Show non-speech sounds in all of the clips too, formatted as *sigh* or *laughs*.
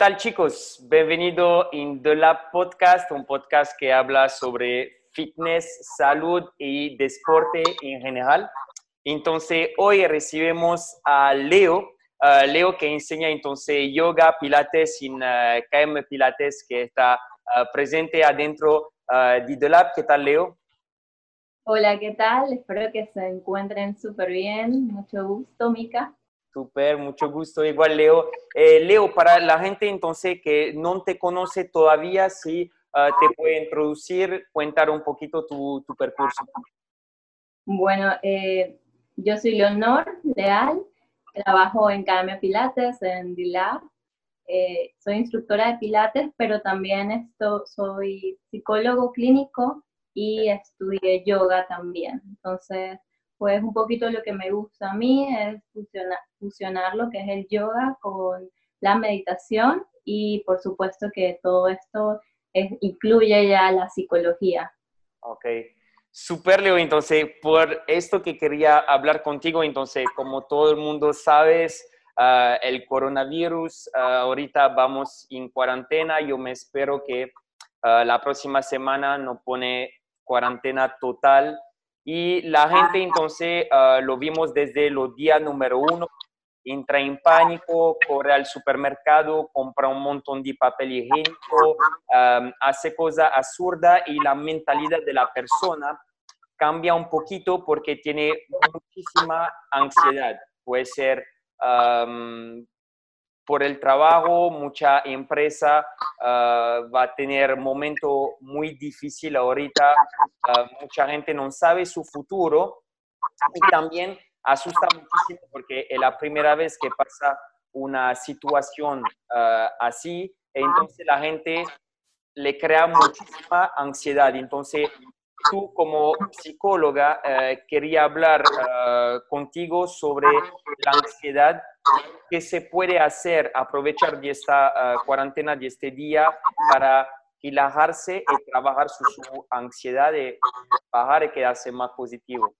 ¿Qué tal chicos? Bienvenido en The Lab Podcast, un podcast que habla sobre fitness, salud y deporte en general. Entonces, hoy recibimos a Leo, Leo que enseña entonces yoga, pilates en uh, KM Pilates, que está uh, presente adentro uh, de The Lab. ¿Qué tal, Leo? Hola, ¿qué tal? Espero que se encuentren súper bien. Mucho gusto, Mica. Súper, mucho gusto. Igual, Leo. Eh, Leo, para la gente entonces que no te conoce todavía, sí, uh, te puede introducir, contar un poquito tu, tu percurso. Bueno, eh, yo soy Leonor Leal, trabajo en KM Pilates, en DILAB. Eh, soy instructora de Pilates, pero también esto, soy psicólogo clínico y estudié yoga también. Entonces, pues un poquito lo que me gusta a mí es fusionar, fusionar lo que es el yoga con la meditación y por supuesto que todo esto es, incluye ya la psicología. Ok, super Leo, entonces por esto que quería hablar contigo, entonces como todo el mundo sabes, uh, el coronavirus, uh, ahorita vamos en cuarentena, yo me espero que uh, la próxima semana no pone cuarentena total y la gente entonces lo vimos desde los días número uno, entra en pánico, corre al supermercado, compra un montón de papel higiénico, um, hace cosas absurdas y la mentalidad de la persona cambia un poquito porque tiene muchísima ansiedad. Puede ser um, por el trabajo, mucha empresa uh, va a tener momento muy difícil ahorita, uh, mucha gente no sabe su futuro y también asusta muchísimo porque es la primera vez que pasa una situación uh, así, entonces la gente le crea muchísima ansiedad. Entonces, tú como psicóloga uh, quería hablar uh, contigo sobre la ansiedad que se puede hacer, aprovechar de esta cuarentena, de este día, para relajarse y trabajar su, su ansiedad de bajar y quedarse más positivo.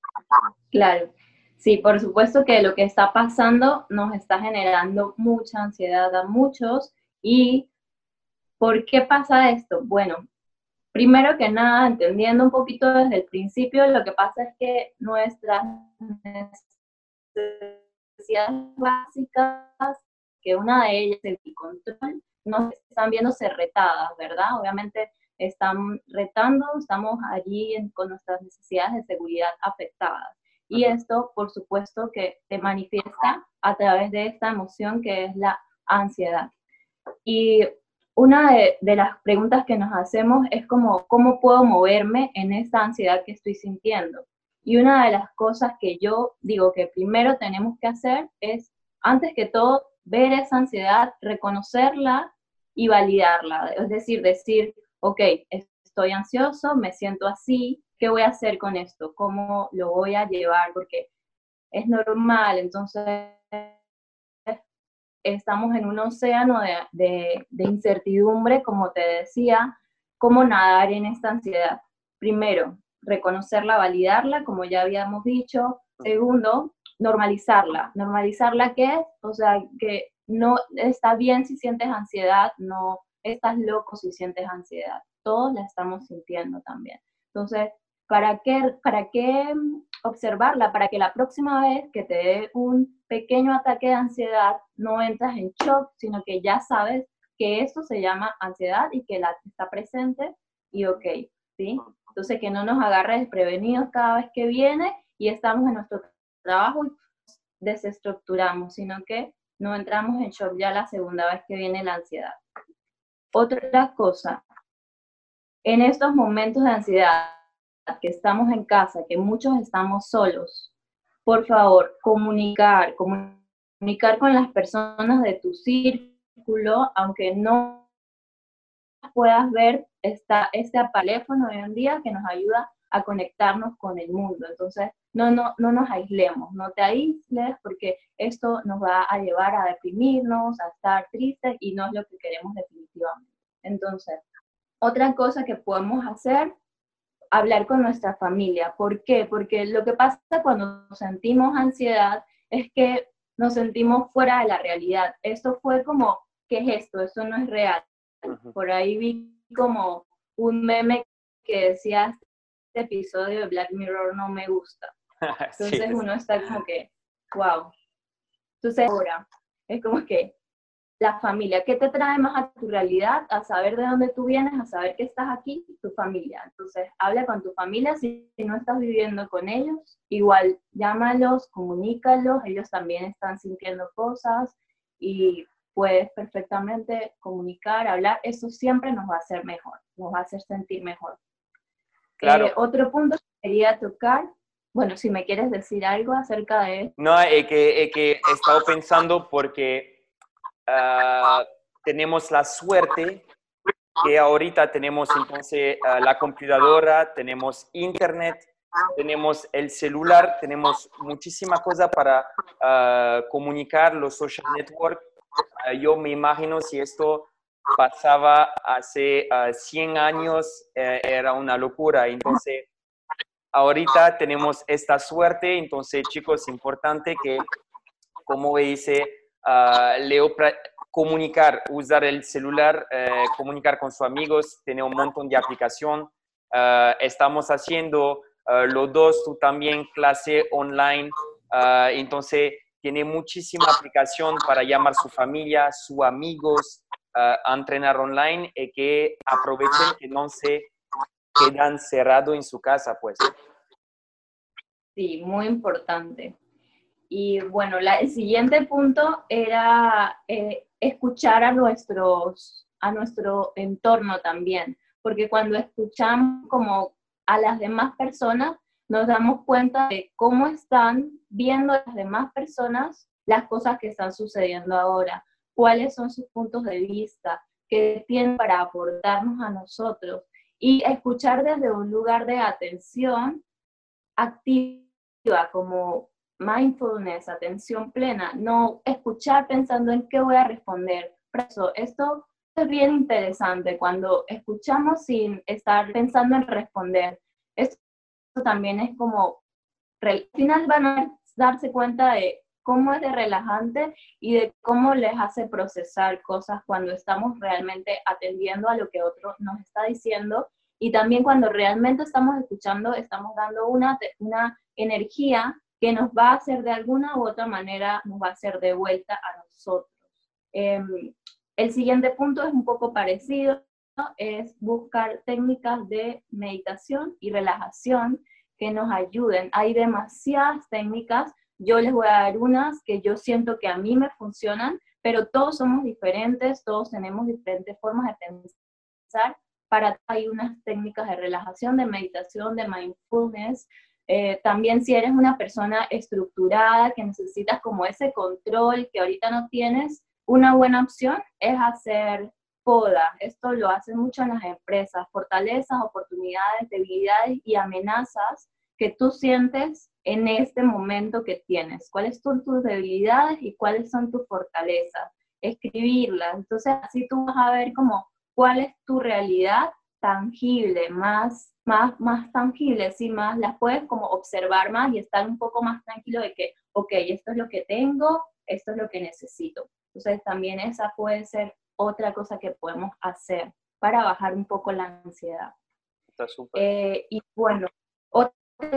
Claro. Sí, por supuesto que lo que está pasando nos está generando mucha ansiedad a muchos. ¿Y por qué pasa esto? Bueno, primero que nada, entendiendo un poquito desde el principio, lo que pasa es que nuestras necesidades básicas, que una de ellas es el control, nos están viéndose retadas, ¿verdad? Obviamente están retando, estamos allí con nuestras necesidades de seguridad afectadas. Y esto, por supuesto, que te manifiesta a través de esta emoción que es la ansiedad. Y una de, las preguntas que nos hacemos es ¿cómo puedo moverme en esta ansiedad que estoy sintiendo? Y una de las cosas que yo digo que primero tenemos que hacer es, antes que todo, ver esa ansiedad, reconocerla y validarla. Es decir, decir, ok, estoy ansioso, me siento así, ¿qué voy a hacer con esto? ¿Cómo lo voy a llevar? Porque es normal, entonces estamos en un océano de, incertidumbre, como te decía, cómo nadar en esta ansiedad. Primero, reconocerla, validarla, como ya habíamos dicho. Segundo, normalizarla. ¿Normalizarla qué es? O sea, que no está bien si sientes ansiedad, no estás loco si sientes ansiedad. Todos la estamos sintiendo también. Entonces, ¿Para qué, ¿Para qué observarla? Para que la próxima vez que te dé un pequeño ataque de ansiedad no entras en shock, sino que ya sabes que esto se llama ansiedad y que la está presente y ok, ¿sí? Entonces que no nos agarre desprevenidos cada vez que viene y estamos en nuestro trabajo y desestructuramos, sino que no entramos en shock ya la segunda vez que viene la ansiedad. Otra cosa, en estos momentos de ansiedad, que estamos en casa, que muchos estamos solos, por favor, comunicar, comunicar con las personas de tu círculo, aunque no puedas ver esta, este teléfono hoy en día que nos ayuda a conectarnos con el mundo. Entonces, no, no, no nos aislemos, no te aísles porque esto nos va a llevar a deprimirnos, a estar tristes y no es lo que queremos definitivamente. Entonces, otra cosa que podemos hacer hablar con nuestra familia. ¿Por qué? Porque lo que pasa cuando sentimos ansiedad es que nos sentimos fuera de la realidad. Esto fue como ¿qué es esto? Eso no es real. Por ahí vi como un meme que decía, este episodio de Black Mirror no me gusta. *laughs* Entonces uno está como que, wow. Entonces ahora es como que la familia, ¿qué te trae más a tu realidad? A saber de dónde tú vienes, a saber que estás aquí, tu familia. Entonces, habla con tu familia, si, no estás viviendo con ellos, igual llámalos, comunícalos, ellos también están sintiendo cosas y puedes perfectamente comunicar, hablar, eso siempre nos va a hacer mejor, nos va a hacer sentir mejor. Claro. Eh, otro punto que quería tocar, bueno, si me quieres decir algo acerca de... No, es que, es que he estado pensando porque Ah, tenemos la suerte que ahorita tenemos entonces ah, la computadora, tenemos internet, tenemos el celular, tenemos muchísima cosa para uh, comunicar los social networks. yo me imagino si esto pasaba hace 100 años, eh, era una locura. Entonces, ahorita tenemos esta suerte, entonces chicos, es importante que, como dice, Leo comunicar, usar el celular, eh, comunicar con sus amigos, tener un montón de aplicación. Eh, estamos haciendo eh, los dos, tú también, clase online. entonces, tiene muchísima aplicación para llamar a su familia, sus amigos, a entrenar online y que aprovechen que no se quedan cerrados en su casa, pues. Sí, muy importante. Y bueno, el siguiente punto era eh, escuchar a, nuestros, a nuestro entorno también, porque cuando escuchamos como a las demás personas, nos damos cuenta de cómo están viendo las demás personas las cosas que están sucediendo ahora, cuáles son sus puntos de vista, qué tienen para aportarnos a nosotros. Y escuchar desde un lugar de atención activa, como mindfulness, atención plena, no escuchar pensando en qué voy a responder. Por eso, esto es bien interesante cuando escuchamos sin estar pensando en responder. Esto también es como, al final van a darse cuenta de cómo es de relajante y de cómo les hace procesar cosas cuando estamos realmente atendiendo a lo que otro nos está diciendo y también cuando realmente estamos escuchando, estamos dando una, una energía que nos va a hacer de alguna u otra manera, nos va a hacer de vuelta a nosotros. Em, el siguiente punto es un poco parecido, es buscar técnicas de meditación y relajación que nos ayuden. Hay demasiadas técnicas, yo les voy a dar unas que yo siento que a mí me funcionan, pero todos somos diferentes, todos tenemos diferentes formas de pensar. Para hay unas técnicas de relajación, de meditación, de mindfulness, eh, también si eres una persona estructurada, que necesitas como ese control que ahorita no tienes, una buena opción es hacer poda. Esto lo hacen mucho en las empresas, fortalezas, oportunidades, debilidades y amenazas que tú sientes en este momento que tienes. ¿Cuáles son tus debilidades y cuáles son tus fortalezas? Escribirlas. Entonces así tú vas a ver como cuál es tu realidad tangible, más más, más tangibles y más las puedes como observar más y estar un poco más tranquilo de que, ok, esto es lo que tengo, esto es lo que necesito. Entonces también esa puede ser otra cosa que podemos hacer para bajar un poco la ansiedad. Está súper. Eh, y bueno, otra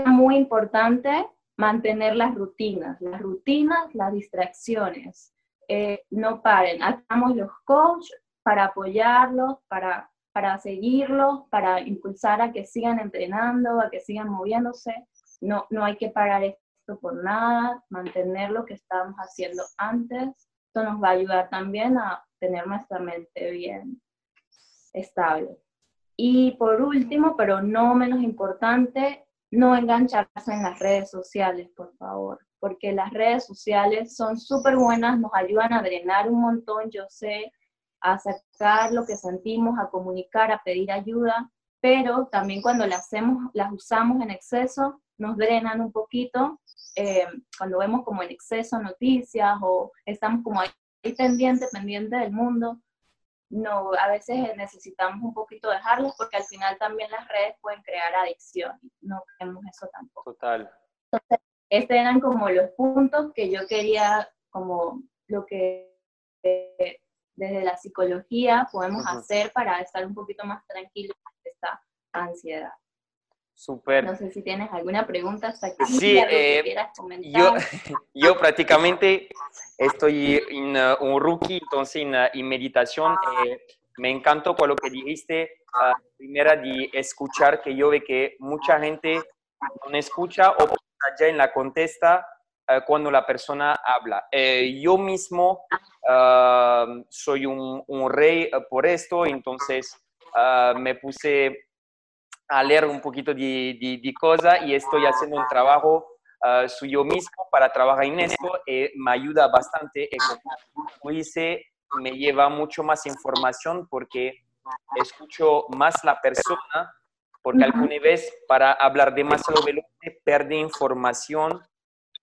muy importante, mantener las rutinas, las rutinas, las distracciones. Eh, no paren, hagamos los coaches para apoyarlos, para para seguirlos, para impulsar a que sigan entrenando, a que sigan moviéndose. No, no hay que parar esto por nada, mantener lo que estábamos haciendo antes. Esto nos va a ayudar también a tener nuestra mente bien estable. Y por último, pero no menos importante, no engancharse en las redes sociales, por favor, porque las redes sociales son súper buenas, nos ayudan a drenar un montón, yo sé, a sacar lo que sentimos, a comunicar, a pedir ayuda, pero también cuando las, hacemos, las usamos en exceso, nos drenan un poquito, eh, cuando vemos como en exceso noticias o estamos como ahí pendiente, pendiente del mundo, no, a veces necesitamos un poquito dejarlos porque al final también las redes pueden crear adicción, no queremos eso tampoco. Total. Entonces, estos eran como los puntos que yo quería, como lo que desde la psicología podemos hacer para estar un poquito más tranquilos de esta ansiedad. Super. No sé si tienes alguna pregunta hasta aquí. Sí, eh, yo, *laughs* yo prácticamente estoy en uh, un rookie, entonces en, uh, meditación. Eh, me encantó con lo que dijiste, uh, primera de escuchar, que yo ve que mucha gente no escucha o ya en la contesta cuando la persona habla. Eh, yo mismo soy un, un, rey por esto, entonces me puse a leer un poquito de, de, cosas y estoy haciendo un trabajo uh, suyo mismo para trabajar en esto. y me ayuda bastante. Como dice, me lleva mucho más información porque escucho más la persona, porque alguna vez para hablar demasiado veloz pierde información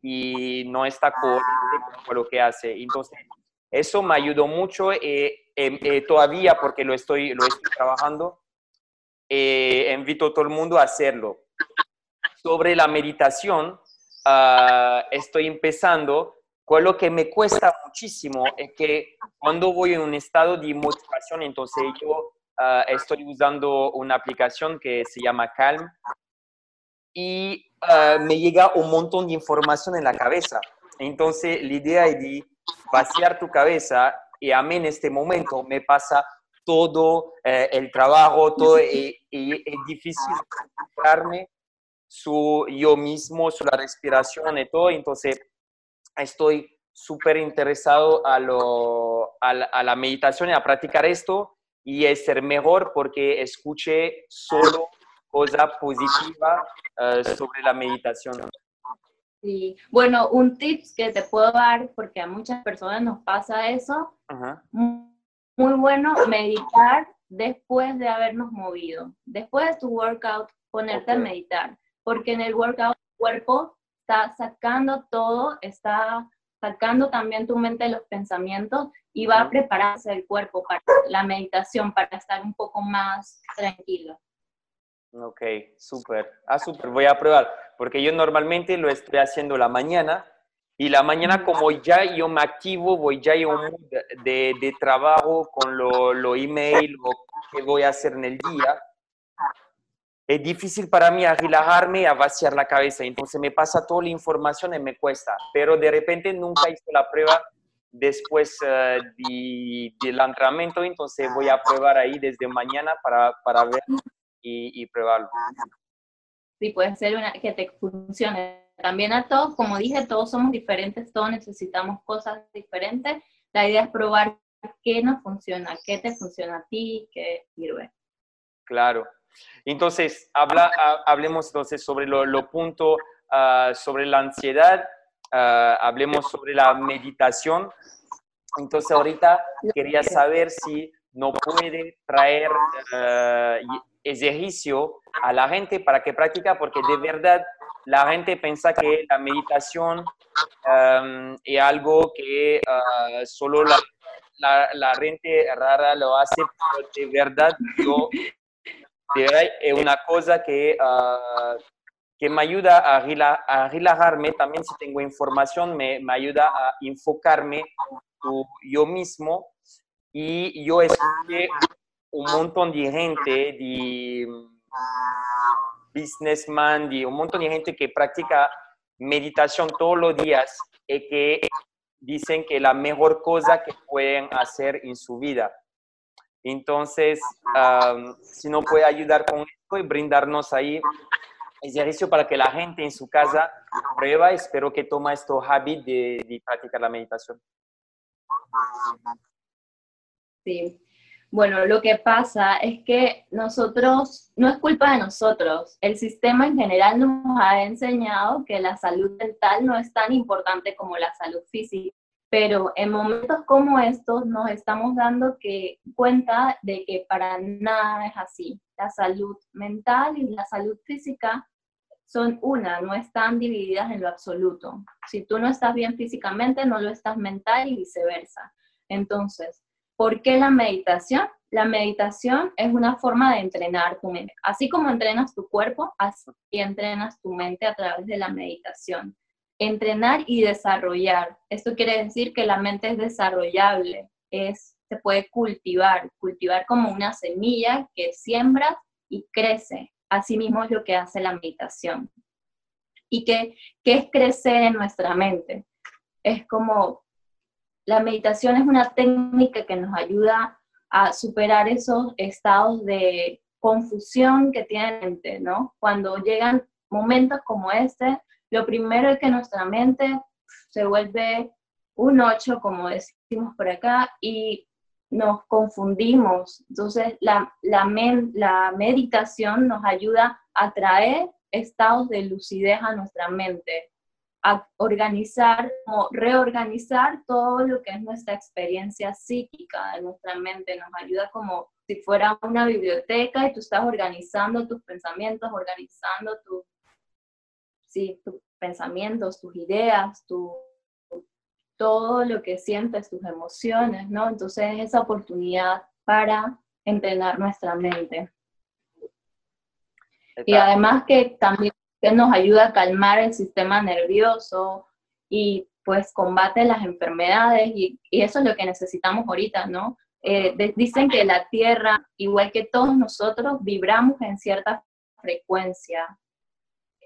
y no está coherente con lo que hace. Entonces, eso me ayudó mucho eh, eh, todavía porque lo estoy, lo estoy trabajando eh, invito a todo el mundo a hacerlo. Sobre la meditación, uh, estoy empezando. Con lo que me cuesta muchísimo es que cuando voy en un estado de motivación, entonces yo uh, estoy usando una aplicación que se llama Calm y uh, me llega un montón de información en la cabeza. Entonces, la idea es de vaciar tu cabeza y a mí en este momento me pasa todo eh, el trabajo, todo, y, es difícil concentrarme su yo mismo, su la respiración y todo, entonces estoy súper interesado a, lo, a, la, meditación y a practicar esto y es ser mejor porque escuché solo cosa positiva eh, sobre la meditación. Sí, bueno, un tip que te puedo dar, porque a muchas personas nos pasa eso, muy bueno meditar después de habernos movido. Después de tu workout, ponerte a meditar, porque en el workout el cuerpo está sacando todo, está sacando también tu mente de los pensamientos y va a prepararse el cuerpo para la meditación, para estar un poco más tranquilo. Ok, súper. Ah, súper, voy a probar, porque yo normalmente lo estoy haciendo la mañana y la mañana como ya yo me activo, voy ya mood de, de, trabajo con lo, lo email o que voy a hacer en el día. Es difícil para mí a relajarme, a vaciar la cabeza. Entonces me pasa toda la información y me cuesta. Pero de repente nunca hice la prueba después uh, de, del entrenamiento. Entonces voy a probar ahí desde mañana para, para ver y, y probarlo. Sí, puede ser una, que te funcione también a todos, como dije, todos somos diferentes, todos necesitamos cosas diferentes. La idea es probar qué nos funciona, qué te funciona a ti, qué sirve. Claro. Entonces, habla, hablemos entonces sobre lo, lo punto, ah, sobre la ansiedad, ah, hablemos sobre la meditación. Entonces, ahorita quería saber si no puede traer uh, ejercicio a la gente para que practica, porque de verdad la gente piensa que la meditación um, es algo que uh, solo la, la, gente rara lo hace, pero de verdad yo, es una cosa que, uh, que me ayuda a, a, relajarme, también si tengo información me, me ayuda a enfocarme yo mismo. Y yo escuché un montón de gente, de businessman, y un montón de gente que practica meditación todos los días y que dicen que la mejor cosa que pueden hacer en su vida. Entonces, si no puede ayudar con esto y brindarnos ahí ejercicio para que la gente en su casa prueba, espero que toma esto hábito de, de practicar la meditación. Sí. Bueno, lo que pasa es que nosotros, no es culpa de nosotros, el sistema en general nos ha enseñado que la salud mental no es tan importante como la salud física, pero en momentos como estos nos estamos dando que, cuenta de que para nada es así. La salud mental y la salud física son una, no están divididas en lo absoluto. Si tú no estás bien físicamente, no lo estás mental y viceversa. Entonces, ¿Por qué la meditación? La meditación es una forma de entrenar tu mente. Así como entrenas tu cuerpo, así entrenas tu mente a través de la meditación. Entrenar y desarrollar. Esto quiere decir que la mente es desarrollable, es se puede cultivar, cultivar como una semilla que siembra y crece. Asimismo es lo que hace la meditación. ¿Y qué, qué es crecer en nuestra mente? Es como, la meditación es una técnica que nos ayuda a superar esos estados de confusión que tiene mente, ¿no? Cuando llegan momentos como este, lo primero es que nuestra mente se vuelve un 8, como decimos por acá, y nos confundimos. Entonces, la, la meditación nos ayuda a traer estados de lucidez a nuestra mente, a organizar, o reorganizar todo lo que es nuestra experiencia psíquica de nuestra mente, nos ayuda como si fuera una biblioteca y tú estás organizando tus pensamientos, organizando tus pensamientos, tus ideas, tu todo lo que sientes, tus emociones, ¿no? Entonces esa oportunidad para entrenar nuestra mente. Y además que también nos ayuda a calmar el sistema nervioso y pues combate las enfermedades y, eso es lo que necesitamos ahorita, ¿no? Eh, dicen que la Tierra, igual que todos nosotros, vibramos en cierta frecuencia.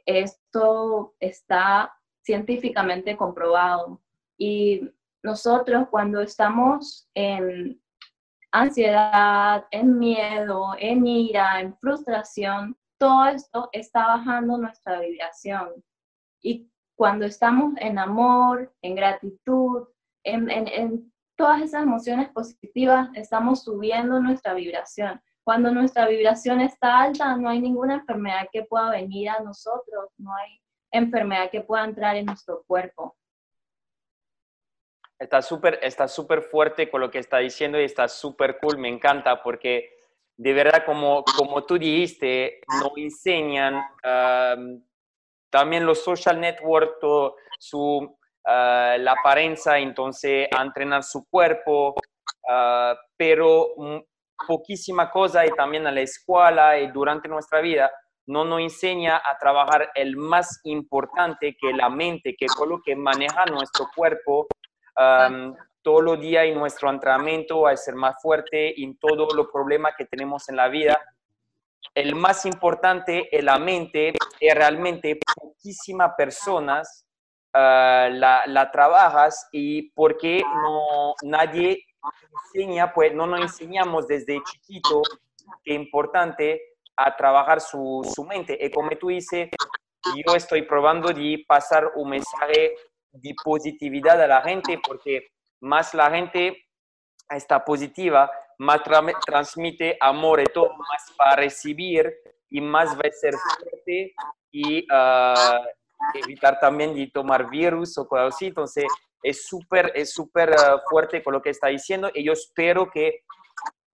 Esto está científicamente comprobado. Y nosotros cuando estamos en ansiedad, en miedo, en ira, en frustración, todo esto está bajando nuestra vibración. Y cuando estamos en amor, en gratitud, en, todas esas emociones positivas, estamos subiendo nuestra vibración. Cuando nuestra vibración está alta, no hay ninguna enfermedad que pueda venir a nosotros, no hay enfermedad que pueda entrar en nuestro cuerpo. Está súper está súper fuerte con lo que está diciendo y está súper cool, me encanta porque de verdad, como, como tú dijiste, nos enseñan también los social networks, su, ah, la apariencia, entonces a entrenar su cuerpo, ah, pero poquísima cosa y también a la escuela y durante nuestra vida no nos enseña a trabajar el más importante que la mente, que es lo que maneja nuestro cuerpo todos los días en nuestro entrenamiento a ser más fuerte en todos los problemas que tenemos en la vida. El más importante es la mente, y realmente poquísimas personas ah, la, la, trabajas y porque no, nadie enseña, pues no nos enseñamos desde chiquito que es importante a trabajar su, su mente. Y como tú dices, yo estoy probando de pasar un mensaje de positividad a la gente, porque más la gente está positiva, más transmite amor y todo, más va a recibir y más va a ser fuerte y ah, evitar también de tomar virus o cosas así. Entonces, es súper es súper ah, fuerte con lo que está diciendo y yo espero que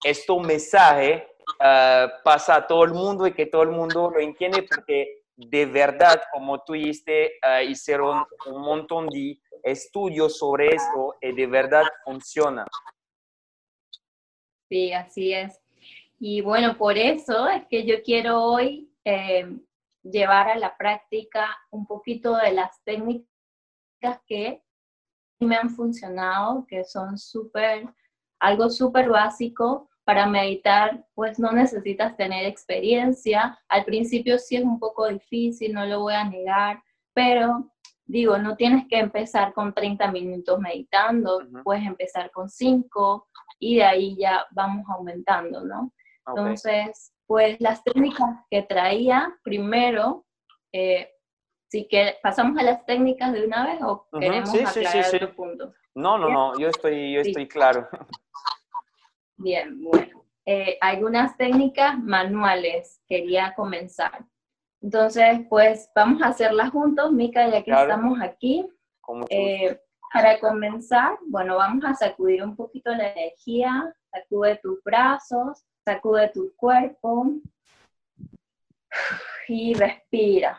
este mensaje uh, pasa a todo el mundo y que todo el mundo lo entiende porque de verdad, como tú dijiste, uh, hicieron un montón de estudios sobre esto y de verdad funciona. Sí, así es. Y bueno, por eso es que yo quiero hoy eh, llevar a la práctica un poquito de las técnicas que me han funcionado, que son súper, algo súper básico, para meditar, pues no necesitas tener experiencia. Al principio sí es un poco difícil, no lo voy a negar, pero digo, no tienes que empezar con 30 minutos meditando, puedes empezar con 5 y de ahí ya vamos aumentando, ¿no? Entonces, pues las técnicas que traía, primero, eh, si que pasamos a las técnicas de una vez o queremos aclarar sí. No, no, no, yo estoy, yo estoy claro. Bien, bueno. Eh, algunas técnicas manuales quería comenzar. Entonces, pues vamos a hacerlas juntos, Mica, ya que estamos aquí. Eh, para comenzar, bueno, vamos a sacudir un poquito la energía, sacude tus brazos, sacude tu cuerpo y respira.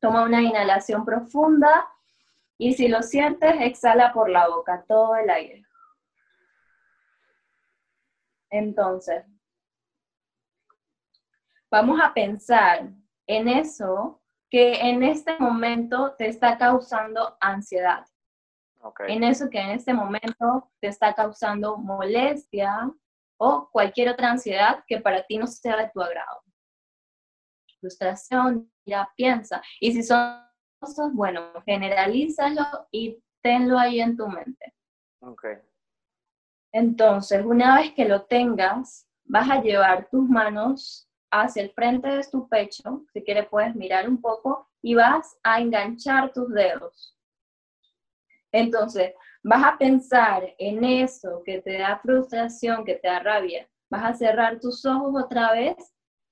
Toma una inhalación profunda y si lo sientes, exhala por la boca todo el aire. Entonces, vamos a pensar en eso que en este momento te está causando ansiedad. en eso que en este momento te está causando molestia o cualquier otra ansiedad que para ti no sea de tu agrado. Frustración, ya piensa. Y si son cosas, bueno, generalízalo y tenlo ahí en tu mente. Okay. Entonces, una vez que lo tengas, vas a llevar tus manos hacia el frente de tu pecho, si quieres puedes mirar un poco, y vas a enganchar tus dedos. Entonces, vas a pensar en eso que te da frustración, que te da rabia. Vas a cerrar tus ojos otra vez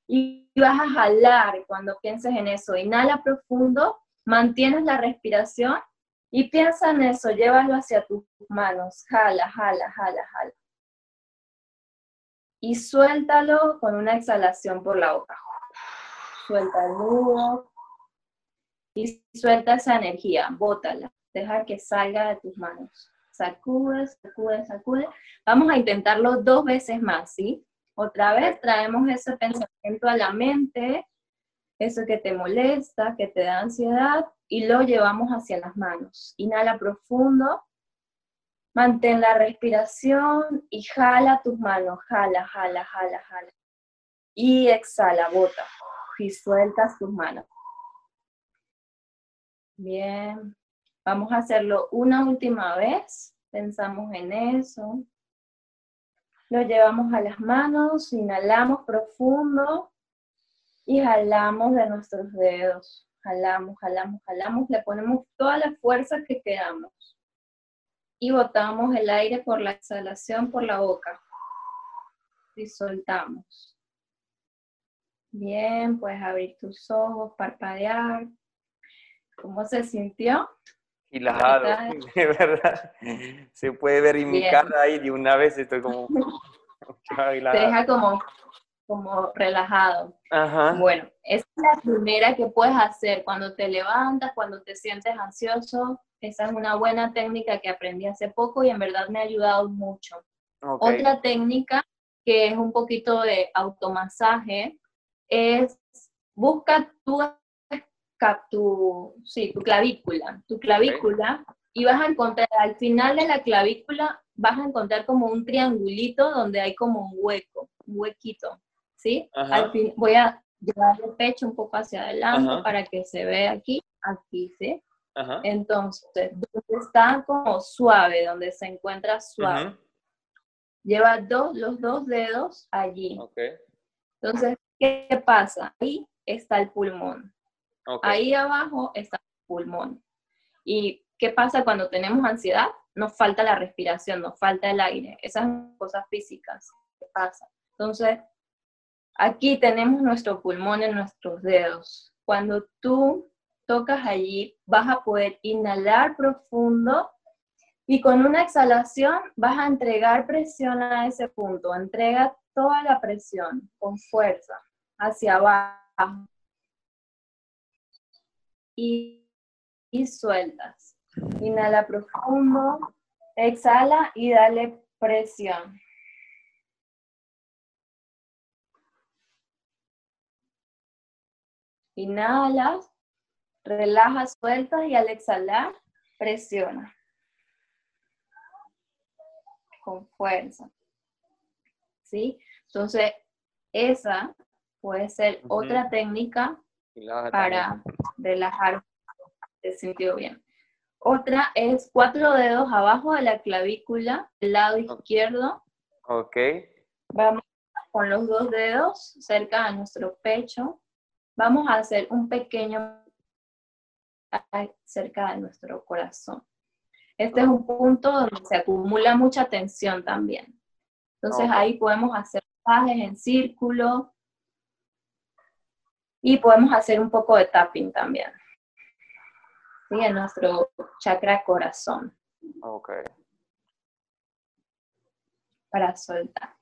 y vas a jalar cuando pienses en eso. Inhala profundo, mantienes la respiración y piensa en eso, llévalo hacia tus manos. Jala, jala, jala, jala y suéltalo con una exhalación por la boca. Suelta el nudo y suelta esa energía, bótala, deja que salga de tus manos. Sacude, sacude, sacude. Vamos a intentarlo dos veces más, ¿sí? Otra vez traemos ese pensamiento a la mente, eso que te molesta, que te da ansiedad, y lo llevamos hacia las manos. Inhala profundo Mantén la respiración y jala tus manos, jala, jala, jala, jala. Y exhala, bota. Y sueltas tus manos. Bien. Vamos a hacerlo una última vez. Pensamos en eso. Lo llevamos a las manos, inhalamos profundo y jalamos de nuestros dedos. Jalamos, jalamos, jalamos. Le ponemos toda la fuerza que queramos y botamos el aire por la exhalación por la boca. Y soltamos. Bien, puedes abrir tus ojos, parpadear. ¿Cómo se sintió? Relajado, *laughs* de verdad. Se puede ver en mi cara ahí de una vez estoy como... *laughs* Te deja como, como relajado. Bueno, esa es la primera que puedes hacer cuando te levantas, cuando te sientes ansioso, esa es una buena técnica que aprendí hace poco y en verdad me ha ayudado mucho. Otra técnica que es un poquito de automasaje es busca tu, tu, sí, tu clavícula, tu clavícula y vas a encontrar al final de la clavícula vas a encontrar como un triangulito donde hay como un hueco, un huequito, ¿sí? Al fin, voy a llevar el pecho un poco hacia adelante para que se vea aquí, aquí, ¿sí? Entonces, donde está como suave, donde se encuentra suave. Lleva dos, los dos dedos allí. Entonces, ¿qué pasa? Ahí está el pulmón. Ahí abajo está el pulmón. ¿Y qué pasa cuando tenemos ansiedad? Nos falta la respiración, nos falta el aire. Esas cosas físicas. ¿Qué pasa? Entonces, aquí tenemos nuestro pulmón en nuestros dedos. Cuando tú tocas allí, vas a poder inhalar profundo y con una exhalación vas a entregar presión a ese punto. Entrega toda la presión con fuerza hacia abajo. Y, y sueltas. Inhala profundo, exhala y dale presión. Inhalas Relaja, sueltas y al exhalar, presiona. Con fuerza. ¿Sí? Entonces, esa puede ser otra técnica para relajar. Te sintió bien. Otra es cuatro dedos abajo de la clavícula, del lado izquierdo. Ok. Vamos con los dos dedos cerca de nuestro pecho. Vamos a hacer un pequeño cerca de nuestro corazón. Este es un punto donde se acumula mucha tensión también. Entonces ahí podemos hacer pases en círculo y podemos hacer un poco de tapping también. ¿Sí? En nuestro chakra corazón. Ok. Para soltar.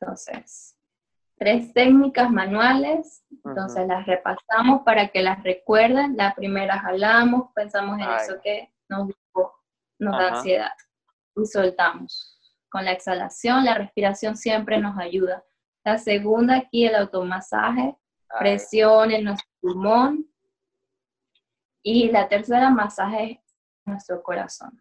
Entonces, tres técnicas manuales, entonces las repasamos para que las recuerden. La primera jalamos, pensamos en eso que nos, nos da ansiedad y soltamos. Con la exhalación, la respiración siempre nos ayuda. La segunda aquí, el automasaje, presión en nuestro pulmón. Y la tercera, masaje en nuestro corazón.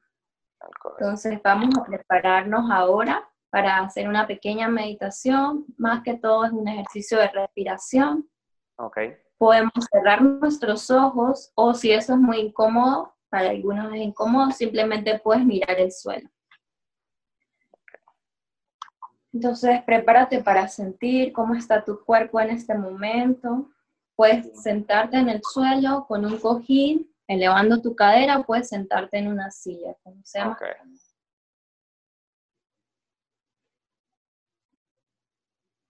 Entonces vamos a prepararnos ahora para hacer una pequeña meditación. Más que todo es un ejercicio de respiración. Okay. Podemos cerrar nuestros ojos o si eso es muy incómodo, para algunos es incómodo, simplemente puedes mirar el suelo. Entonces, prepárate para sentir cómo está tu cuerpo en este momento. Puedes sentarte en el suelo con un cojín, elevando tu cadera, puedes sentarte en una silla, como sea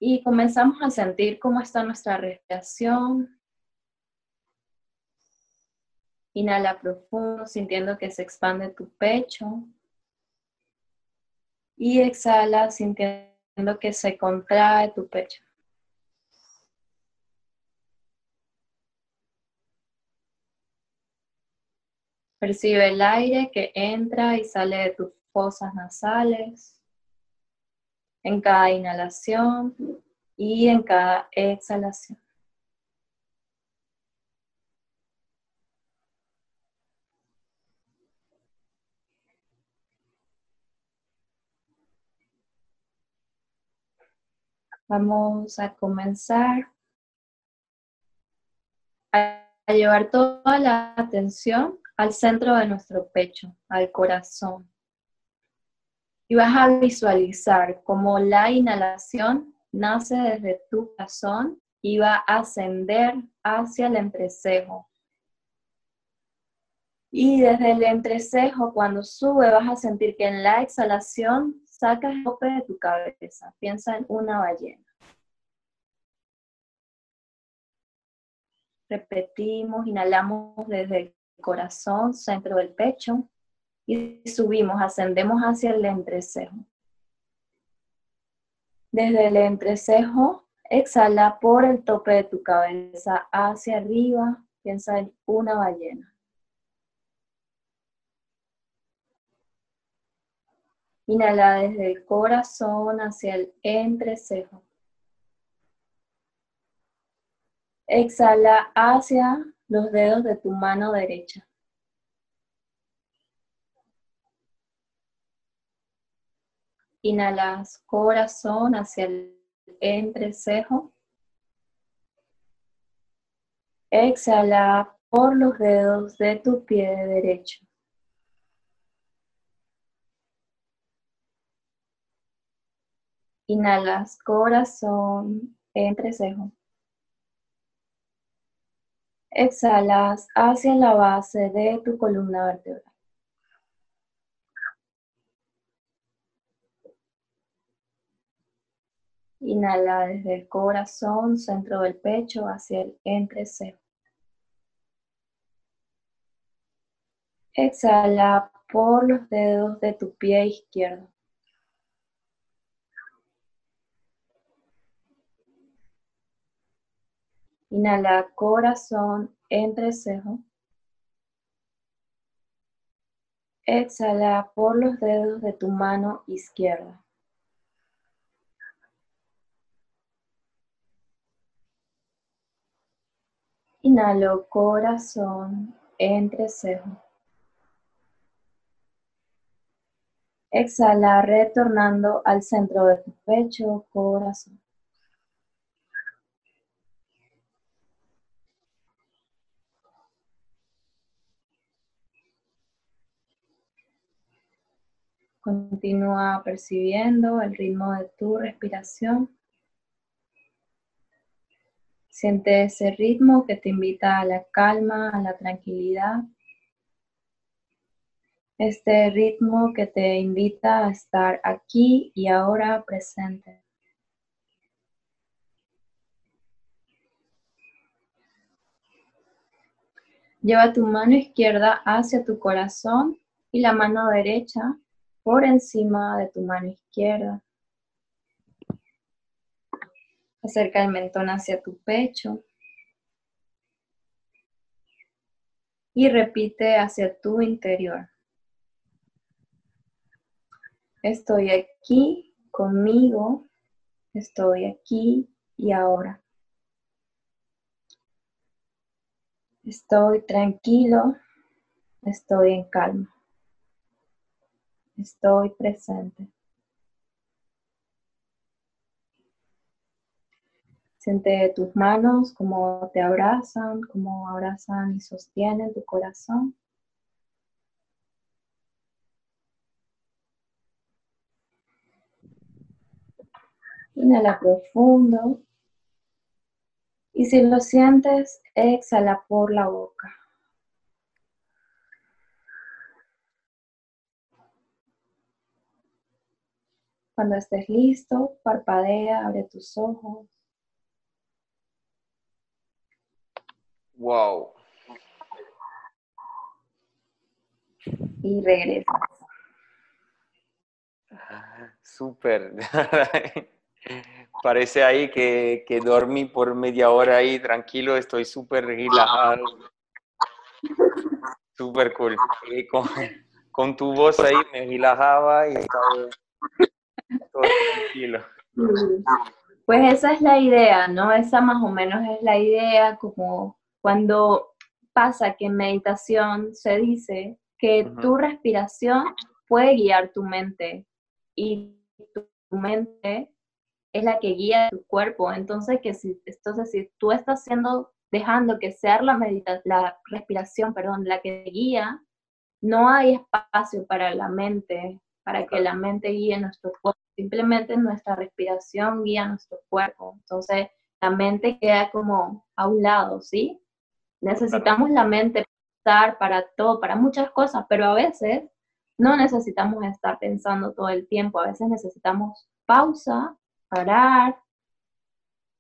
Y comenzamos a sentir cómo está nuestra respiración. Inhala profundo, sintiendo que se expande tu pecho. Y exhala, sintiendo que se contrae tu pecho. Percibe el aire que entra y sale de tus fosas nasales en cada inhalación y en cada exhalación. Vamos a comenzar a llevar toda la atención al centro de nuestro pecho, al corazón. Y vas a visualizar cómo la inhalación nace desde tu corazón y va a ascender hacia el entrecejo. Y desde el entrecejo, cuando sube, vas a sentir que en la exhalación Saca el tope de tu cabeza. Piensa en una ballena. Repetimos, inhalamos desde el corazón, centro del pecho, y subimos, ascendemos hacia el entrecejo. Desde el entrecejo, exhala por el tope de tu cabeza hacia arriba, piensa en una ballena. Inhala desde el corazón hacia el entrecejo. Exhala hacia los dedos de tu mano derecha. Inhalas corazón hacia el entrecejo. Exhala por los dedos de tu pie derecho. Inhalas corazón, entrecejo. Exhalas hacia la base de tu columna vertebral. Inhala desde el corazón, centro del pecho, hacia el entrecejo. Exhala por los dedos de tu pie izquierdo. Inhala corazón, entrecejo. Exhala por los dedos de tu mano izquierda. Inhalo corazón, entrecejo. Exhala retornando al centro de tu pecho, corazón. Continúa percibiendo el ritmo de tu respiración. Siente ese ritmo que te invita a la calma, a la tranquilidad. Este ritmo que te invita a estar aquí y ahora presente. Lleva tu mano izquierda hacia tu corazón y la mano derecha por encima de tu mano izquierda. Acerca el mentón hacia tu pecho. Y repite hacia tu interior. Estoy aquí conmigo. Estoy aquí y ahora. Estoy tranquilo. Estoy en calma. Estoy presente. Siente tus manos como te abrazan, como abrazan y sostienen tu corazón. Inhala profundo. Y si lo sientes, exhala por la boca. Cuando estés listo, parpadea, abre tus ojos. Wow. Y regresas. Súper. *laughs* Parece ahí que, que, dormí por media hora ahí tranquilo, estoy súper relajado. Súper cool. Con, con, tu voz ahí me relajaba y estaba todo tranquilo. Pues esa es la idea, ¿no? Esa más o menos es la idea, como cuando pasa que en meditación se dice que tu respiración puede guiar tu mente y tu mente es la que guía tu cuerpo. Entonces, que si, entonces, si tú estás haciendo, dejando que sea la, la respiración, perdón, la que guía, no hay espacio para la mente, para que la mente guíe nuestro cuerpo. Simplemente nuestra respiración guía nuestro cuerpo. Entonces, la mente queda como a un lado, ¿sí? Necesitamos la mente para para todo, para muchas cosas, pero a veces no necesitamos estar pensando todo el tiempo, a veces necesitamos pausa, parar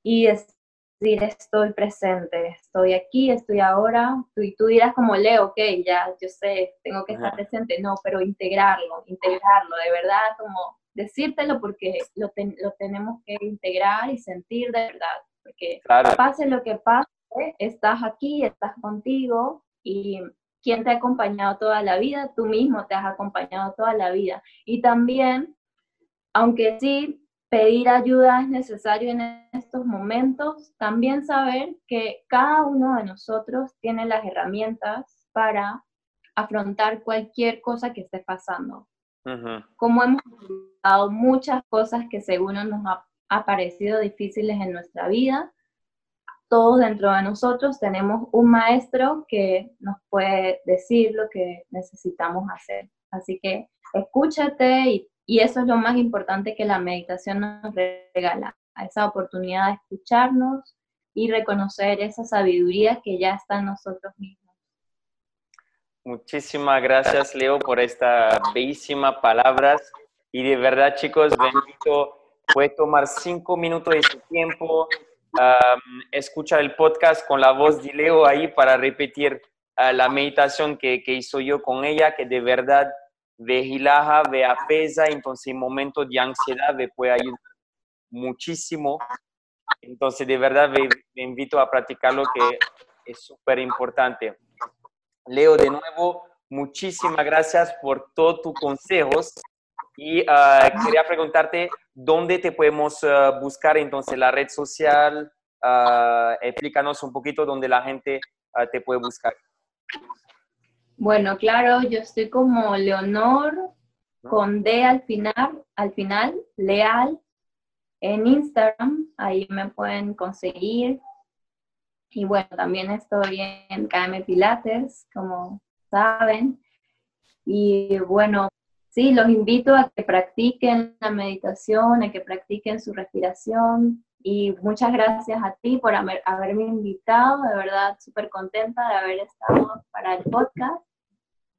y decir estoy presente, estoy aquí, estoy ahora, tú, y tú dirás como Leo, ok, ya yo sé, tengo que estar presente, no, pero integrarlo, integrarlo, de verdad, como decírtelo porque lo, lo tenemos que integrar y sentir de verdad, porque pase lo que pase, estás aquí, estás contigo y quien te ha acompañado toda la vida, tú mismo te has acompañado toda la vida. Y también, aunque sí, pedir ayuda es necesario en estos momentos, también saber que cada uno de nosotros tiene las herramientas para afrontar cualquier cosa que esté pasando. Como hemos dado muchas cosas que según nos ha, ha parecido difíciles en nuestra vida, todos dentro de nosotros tenemos un maestro que nos puede decir lo que necesitamos hacer. Así que escúchate y, eso es lo más importante que la meditación nos regala, esa oportunidad de escucharnos y reconocer esa sabiduría que ya está en nosotros mismos. Muchísimas gracias, Leo, por estas bellísimas palabras. Y de verdad, chicos, bendito, puede tomar cinco minutos de su tiempo escuchar el podcast con la voz de Leo ahí para repetir ah, la meditación que, que, hizo yo con ella, que de verdad ve ve apesa, entonces en momentos de ansiedad me puede ayudar muchísimo. Entonces, de verdad, me, invito a practicarlo, que es súper importante. Leo, de nuevo, muchísimas gracias por todos tus consejos. Y ah, quería preguntarte, ¿dónde te podemos ah, buscar entonces la red social? Uh, explícanos un poquito dónde la gente te puede buscar. Bueno, claro, yo estoy como Leonor con D al final, al final, Leal, en Instagram, ahí me pueden conseguir. Y bueno, también estoy en KM Pilates, como saben. Y bueno, Sí, los invito a que practiquen la meditación, a que practiquen su respiración y muchas gracias a ti por haberme invitado, de verdad súper contenta de haber estado para el podcast.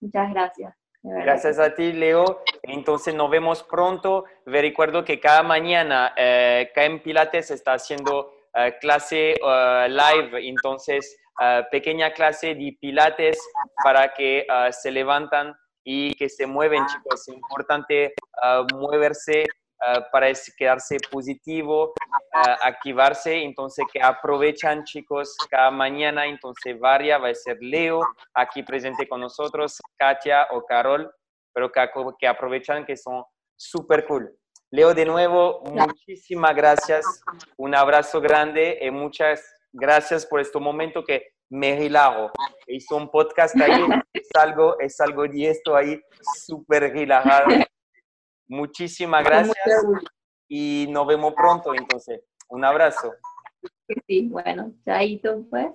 Muchas gracias. Gracias a ti, Leo. Entonces nos vemos pronto. Me recuerdo que cada mañana eh, Pilates está haciendo eh, clase eh, live, entonces eh, pequeña clase de Pilates para que eh, se levantan y que se mueven, chicos. Es importante ah, moverse ah, para quedarse positivo, ah, activarse. Entonces, que aprovechan, chicos, cada mañana. Entonces, varia va a ser Leo aquí presente con nosotros, Katia o Carol, pero que, que aprovechan que son súper cool. Leo, de nuevo, muchísimas gracias. Un abrazo grande y muchas gracias por este momento que me relajo. Hizo un podcast ahí, es algo, es algo y esto ahí súper relajado. Muchísimas gracias y nos vemos pronto entonces. Un abrazo. Sí, bueno, chaito pues.